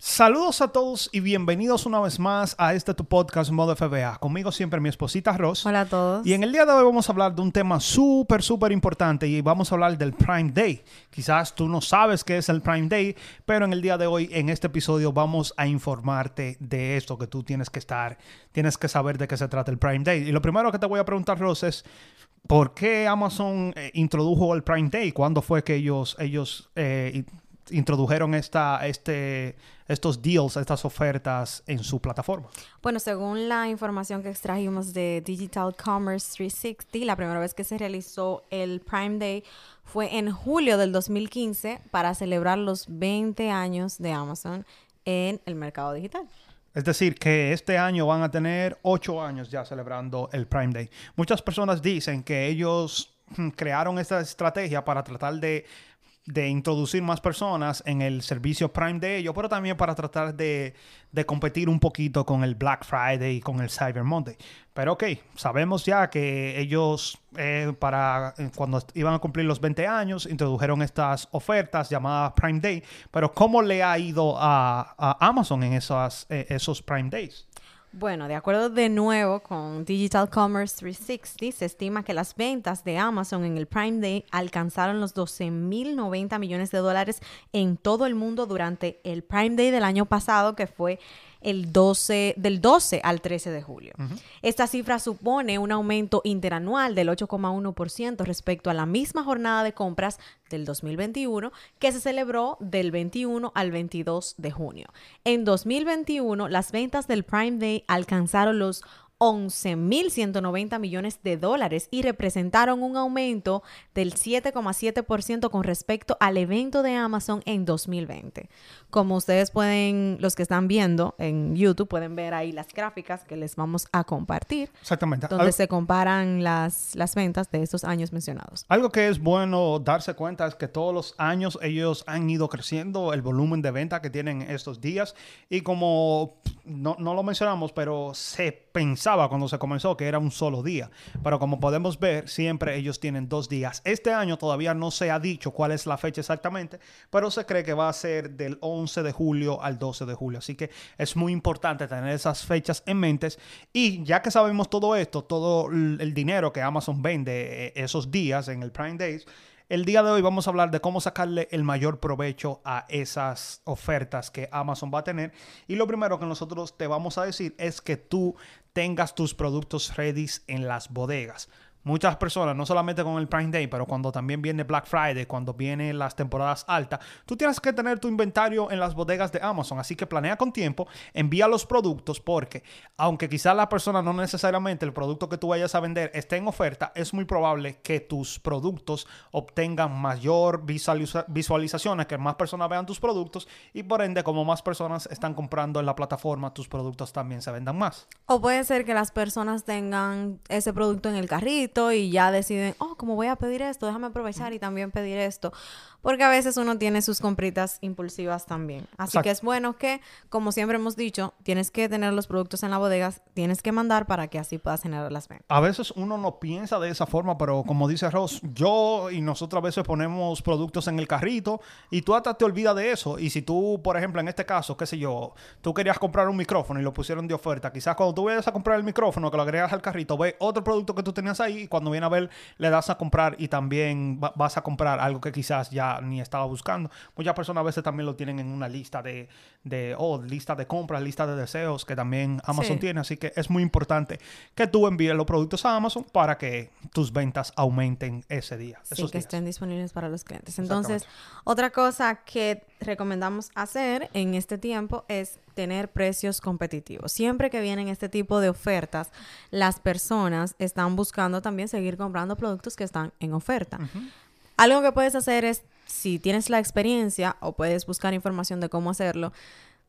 Saludos a todos y bienvenidos una vez más a este tu podcast Modo FBA. Conmigo siempre mi esposita Ross. Hola a todos. Y en el día de hoy vamos a hablar de un tema súper, súper importante y vamos a hablar del Prime Day. Quizás tú no sabes qué es el Prime Day, pero en el día de hoy, en este episodio, vamos a informarte de esto que tú tienes que estar, tienes que saber de qué se trata el Prime Day. Y lo primero que te voy a preguntar, Ross, es ¿por qué Amazon eh, introdujo el Prime Day? ¿Cuándo fue que ellos, ellos eh, introdujeron esta, este, estos deals, estas ofertas en su plataforma? Bueno, según la información que extrajimos de Digital Commerce 360, la primera vez que se realizó el Prime Day fue en julio del 2015 para celebrar los 20 años de Amazon en el mercado digital. Es decir, que este año van a tener ocho años ya celebrando el Prime Day. Muchas personas dicen que ellos mm, crearon esta estrategia para tratar de de introducir más personas en el servicio Prime de ellos, pero también para tratar de, competir un poquito con el Black Friday y con el Cyber Monday. Pero ok, sabemos ya que ellos eh, para eh, cuando iban a cumplir los 20 años introdujeron estas ofertas llamadas Prime Day, pero ¿cómo le ha ido a, Amazon en eh, esos Prime Days? Bueno, de acuerdo de nuevo con Digital Commerce 360, se estima que las ventas de Amazon en el Prime Day alcanzaron los 12.090 millones de dólares en todo el mundo durante el Prime Day del año pasado, que fue el 12, del 12 al 13 de julio. Esta cifra supone un aumento interanual del 8,1% respecto a la misma jornada de compras del 2021 que se celebró del 21 al 22 de junio. En 2021, las ventas del Prime Day alcanzaron los 11.190 millones de dólares y representaron un aumento del 7,7% con respecto al evento de Amazon en 2020. Como ustedes pueden, los que están viendo en YouTube, pueden ver ahí las gráficas que les vamos a compartir. Exactamente. Donde se comparan las, las ventas de estos años mencionados. Algo que es bueno darse cuenta es que todos los años ellos han ido creciendo el volumen de venta que tienen estos días y como no, no lo mencionamos, pero se pensaba cuando se comenzó que era un solo día. Pero como podemos ver, siempre ellos tienen dos días. Este año todavía no se ha dicho cuál es la fecha exactamente, pero se cree que va a ser del 11 de julio al 12 de julio. Así que es muy importante tener esas fechas en mente. Y ya que sabemos todo esto, todo el dinero que Amazon vende eh, esos días en el Prime Days, el día de hoy vamos a hablar de cómo sacarle el mayor provecho a esas ofertas que Amazon va a tener. Y lo primero que nosotros te vamos a decir es que tú tengas tus productos ready en las bodegas muchas personas, no solamente con el Prime Day, pero cuando también viene Black Friday, cuando vienen las temporadas altas, tú tienes que tener tu inventario en las bodegas de Amazon. Así que planea con tiempo, envía los productos porque aunque quizás la persona no necesariamente el producto que tú vayas a vender esté en oferta, es muy probable que tus productos obtengan mayor visualizaciones, que más personas vean tus productos y por ende como más personas están comprando en la plataforma, tus productos también se vendan más. O puede ser que las personas tengan ese producto en el carrito y ya deciden, como voy a pedir esto, déjame aprovechar y también pedir esto. Porque a veces uno tiene sus compritas impulsivas también. Así que es bueno que, como siempre hemos dicho, tienes que tener los productos en la bodega, tienes que mandar para que así puedas generar las ventas. A veces uno no piensa de esa forma, pero como dice Ross, yo y nosotros a veces ponemos productos en el carrito y tú hasta te olvidas de eso. Y si tú, por ejemplo, en este caso, qué sé yo, tú querías comprar un micrófono y lo pusieron de oferta, quizás cuando tú vayas a comprar el micrófono, que lo agregas al carrito, ve otro producto que tú tenías ahí y cuando viene a ver, le das a comprar y también vas a comprar algo que quizás ya ni estaba buscando. Muchas personas a veces también lo tienen en una lista de, de oh, lista de compras, lista de deseos que también Amazon tiene. Así que es muy importante que tú envíes los productos a Amazon para que tus ventas aumenten ese día. Sí, que estén disponibles para los clientes. Entonces, otra cosa que recomendamos hacer en este tiempo es tener precios competitivos. Siempre que vienen este tipo de ofertas, las personas están buscando también seguir comprando productos que están en oferta. Algo que puedes hacer es, si tienes la experiencia o puedes buscar información de cómo hacerlo,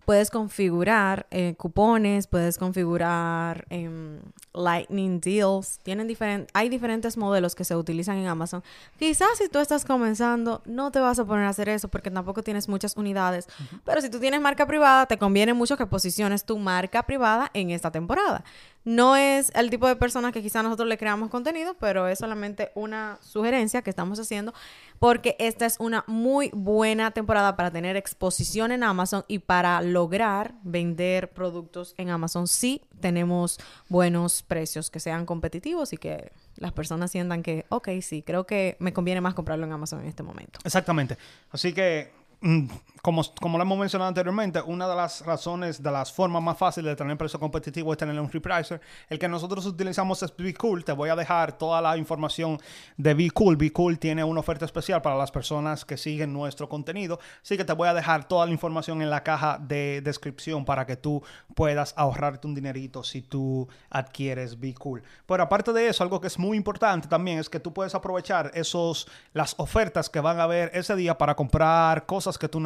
puedes configurar eh, cupones, puedes configurar em, Lightning Deals. Tienen diferentes, hay diferentes modelos que se utilizan en Amazon. Quizás si tú estás comenzando, no te vas a poner a hacer eso porque tampoco tienes muchas unidades. Pero si tú tienes marca privada, te conviene mucho que posiciones tu marca privada en esta temporada. No es el tipo de persona que quizás nosotros le creamos contenido, pero es solamente una sugerencia que estamos haciendo porque esta es una muy buena temporada para tener exposición en Amazon y para lograr vender productos en Amazon si tenemos buenos precios que sean competitivos y que las personas sientan que, ok, sí, creo que me conviene más comprarlo en Amazon en este momento. Exactamente. Así que Mm, como, como lo hemos mencionado anteriormente, una de las razones, de las formas más fáciles de tener precio competitivo es tener un repricer. El que nosotros utilizamos es Cool. Te voy a dejar toda la información de Cool. Cool tiene una oferta especial para las personas que siguen nuestro contenido. Así que te voy a dejar toda la información en la caja de descripción para que tú puedas ahorrarte un dinerito si tú adquieres Cool. Pero aparte de eso, algo que es muy importante también es que tú puedes aprovechar esos, las ofertas que van a haber ese día para comprar cosas que tú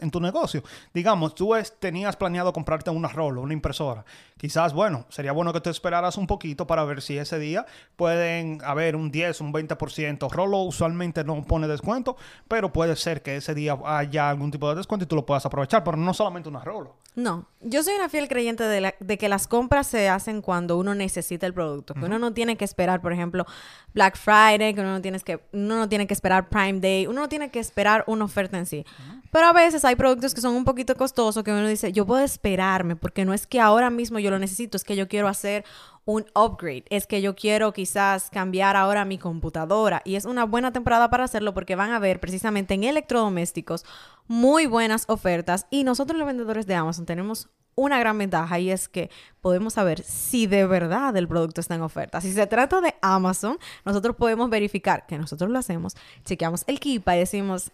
en tu negocio. Digamos, tú tenías planeado comprarte una Rolo, una impresora. Quizás, bueno, sería bueno que te esperaras un poquito para ver si ese día pueden haber un 10, un 20%. Rolo usualmente no pone descuento, pero puede ser que ese día haya algún tipo de descuento y tú lo puedas aprovechar, pero no solamente una Rolo. No, yo soy una fiel creyente de, de, que las compras se hacen cuando uno necesita el producto, que uno no tiene que esperar, por ejemplo, Black Friday, que uno no tiene que uno no tiene que esperar Prime Day, uno no tiene que esperar una oferta en sí. Pero a veces hay productos que son un poquito costosos que uno dice, yo puedo esperarme porque no es que ahora mismo yo lo necesito, es que yo quiero hacer un upgrade, es que yo quiero quizás cambiar ahora mi computadora y es una buena temporada para hacerlo porque van a ver precisamente en electrodomésticos muy buenas ofertas y nosotros los vendedores de Amazon tenemos una gran ventaja y es que podemos saber si de verdad el producto está en oferta. Si se trata de Amazon, nosotros podemos verificar que nosotros lo hacemos, chequeamos el Kipa y decimos,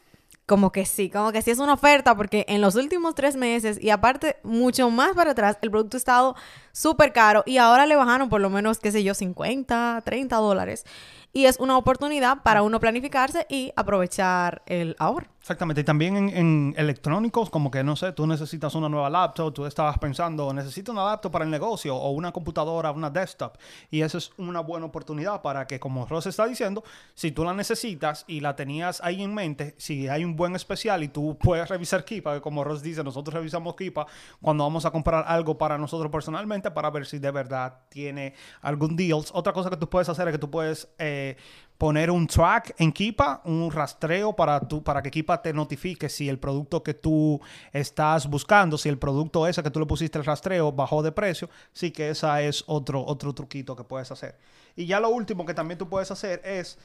como que sí, como que sí es una oferta, porque en los últimos tres meses y aparte mucho más para atrás, el producto ha estado súper caro y ahora le bajaron por lo menos, qué sé yo, 50, 30 dólares. Y es una oportunidad para uno planificarse y aprovechar el ahorro. Exactamente, y también en, electrónicos, como que no sé, tú necesitas una nueva laptop, tú estabas pensando, necesito una laptop para el negocio o una computadora, una desktop, y esa es una buena oportunidad para que, como Ross está diciendo, si tú la necesitas y la tenías ahí en mente, si hay un buen especial y tú puedes revisar Kipa, que como Ross dice, nosotros revisamos Kipa cuando vamos a comprar algo para nosotros personalmente para ver si de verdad tiene algún deals. Otra cosa que tú puedes hacer es que tú puedes eh, poner un track en Kipa, un rastreo para, tu, para que Kipa te notifique si el producto que tú estás buscando, si el producto ese que tú le pusiste el rastreo bajó de precio, sí que esa es otro, otro truquito que puedes hacer. Y ya lo último que también tú puedes hacer es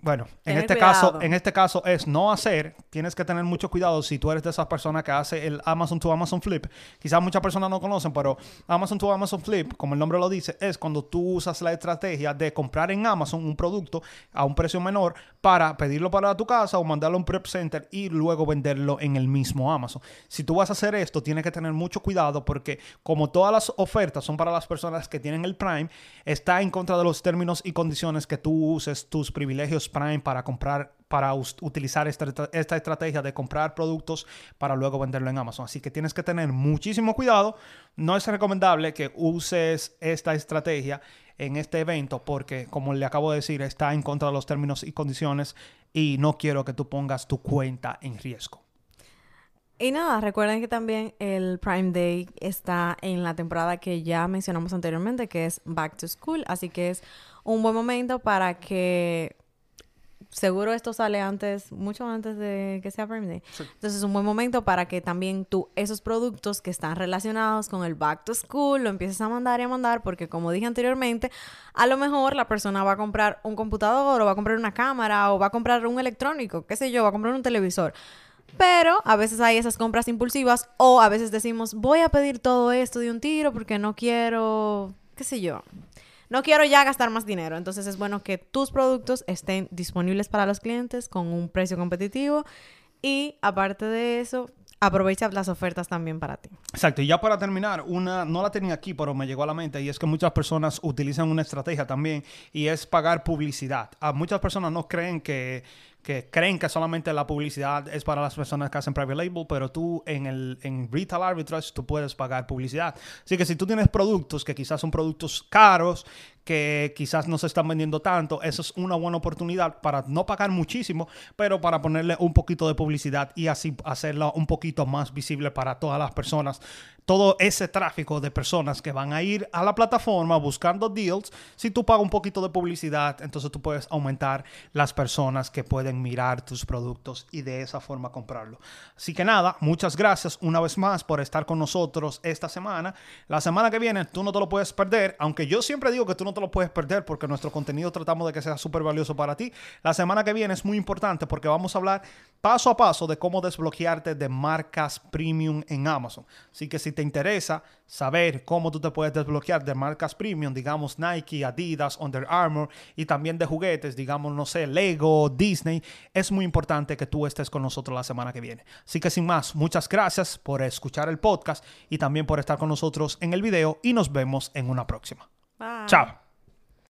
bueno, en este caso, en este caso es no hacer. Tienes que tener mucho cuidado si tú eres de esas personas que hace el Amazon to Amazon Flip. Quizás muchas personas no conocen, pero Amazon to Amazon Flip, como el nombre lo dice, es cuando tú usas la estrategia de comprar en Amazon un producto a un precio menor para pedirlo para tu casa o mandarlo a un prep center y luego venderlo en el mismo Amazon. Si tú vas a hacer esto, tienes que tener mucho cuidado porque como todas las ofertas son para las personas que tienen el Prime, está en contra de los términos y condiciones que tú uses tus privilegios Prime para comprar, para utilizar esta, esta estrategia de comprar productos para luego venderlo en Amazon. Así que tienes que tener muchísimo cuidado. No es recomendable que uses esta estrategia en este evento porque, como le acabo de decir, está en contra de los términos y condiciones y no quiero que tú pongas tu cuenta en riesgo. Y nada, recuerden que también el Prime Day está en la temporada que ya mencionamos anteriormente, que es Back to School, así que es un buen momento para que seguro esto sale antes, mucho antes de que sea Prime Day. Entonces es un buen momento para que también tú esos productos que están relacionados con el back to school lo empieces a mandar y a mandar porque como dije anteriormente, a lo mejor la persona va a comprar un computador o va a comprar una cámara o va a comprar un electrónico, qué sé yo, va a comprar un televisor. Pero a veces hay esas compras impulsivas o a veces decimos, voy a pedir todo esto de un tiro porque no quiero, qué sé yo, no quiero ya gastar más dinero. Entonces es bueno que tus productos estén disponibles para los clientes con un precio competitivo. Y aparte de eso, aprovecha las ofertas también para ti. Exacto, y ya para terminar, una, no la tenía aquí, pero me llegó a la mente, y es que muchas personas utilizan una estrategia también, y es pagar publicidad. A muchas personas no creen que que creen que solamente la publicidad es para las personas que hacen private label, pero tú en el en retail arbitrage tú puedes pagar publicidad. Así que si tú tienes productos que quizás son productos caros, que quizás no se están vendiendo tanto, eso es una buena oportunidad para no pagar muchísimo, pero para ponerle un poquito de publicidad y así hacerla un poquito más visible para todas las personas. Todo ese tráfico de personas que van a ir a la plataforma buscando deals, si tú pagas un poquito de publicidad, entonces tú puedes aumentar las personas que pueden mirar tus productos y de esa forma comprarlo. Así que nada, muchas gracias una vez más por estar con nosotros esta semana. La semana que viene tú no te lo puedes perder, aunque yo siempre digo que tú no te lo puedes perder porque nuestro contenido tratamos de que sea súper valioso para ti. La semana que viene es muy importante porque vamos a hablar paso a paso de cómo desbloquearte de marcas premium en Amazon. Así que si te interesa saber cómo tú te puedes desbloquear de marcas premium, digamos Nike, Adidas, Under Armour y también de juguetes, digamos, no sé, Lego, Disney, es muy importante que tú estés con nosotros la semana que viene. Así que sin más, muchas gracias por escuchar el podcast y también por estar con nosotros en el video y nos vemos en una próxima. Chao.